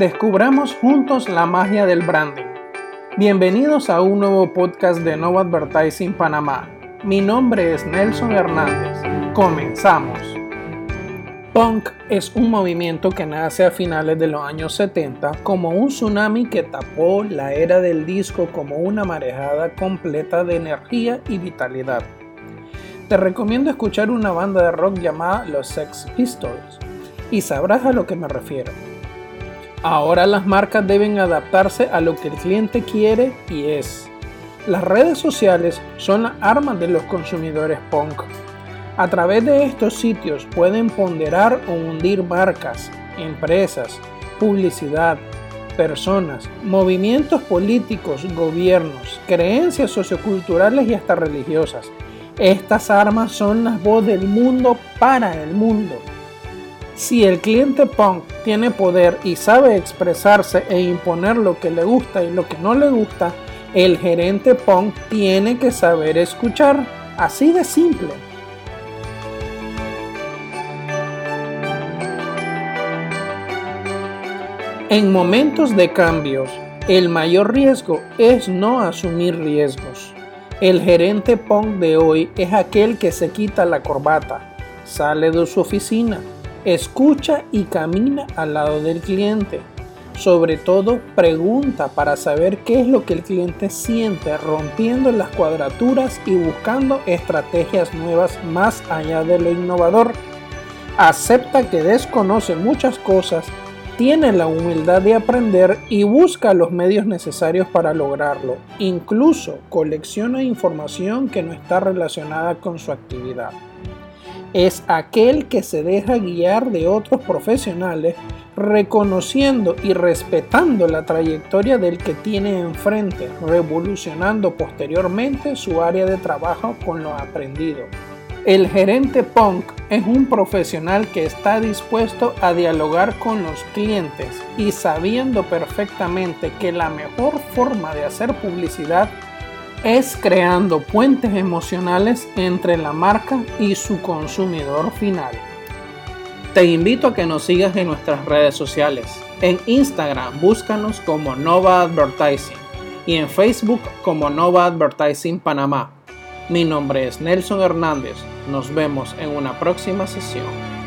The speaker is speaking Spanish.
Descubramos juntos la magia del branding. Bienvenidos a un nuevo podcast de Nova Advertising Panamá. Mi nombre es Nelson Hernández. Comenzamos. Punk es un movimiento que nace a finales de los años 70 como un tsunami que tapó la era del disco como una marejada completa de energía y vitalidad. Te recomiendo escuchar una banda de rock llamada Los Sex Pistols y sabrás a lo que me refiero. Ahora las marcas deben adaptarse a lo que el cliente quiere y es. Las redes sociales son las armas de los consumidores punk. A través de estos sitios pueden ponderar o hundir marcas, empresas, publicidad, personas, movimientos políticos, gobiernos, creencias socioculturales y hasta religiosas. Estas armas son las voz del mundo para el mundo. Si el cliente punk tiene poder y sabe expresarse e imponer lo que le gusta y lo que no le gusta, el gerente punk tiene que saber escuchar. Así de simple. En momentos de cambios, el mayor riesgo es no asumir riesgos. El gerente punk de hoy es aquel que se quita la corbata, sale de su oficina, Escucha y camina al lado del cliente. Sobre todo, pregunta para saber qué es lo que el cliente siente, rompiendo las cuadraturas y buscando estrategias nuevas más allá de lo innovador. Acepta que desconoce muchas cosas, tiene la humildad de aprender y busca los medios necesarios para lograrlo. Incluso colecciona información que no está relacionada con su actividad es aquel que se deja guiar de otros profesionales, reconociendo y respetando la trayectoria del que tiene enfrente, revolucionando posteriormente su área de trabajo con lo aprendido. El gerente punk es un profesional que está dispuesto a dialogar con los clientes y sabiendo perfectamente que la mejor forma de hacer publicidad es creando puentes emocionales entre la marca y su consumidor final. Te invito a que nos sigas en nuestras redes sociales. En Instagram búscanos como Nova Advertising y en Facebook como Nova Advertising Panamá. Mi nombre es Nelson Hernández. Nos vemos en una próxima sesión.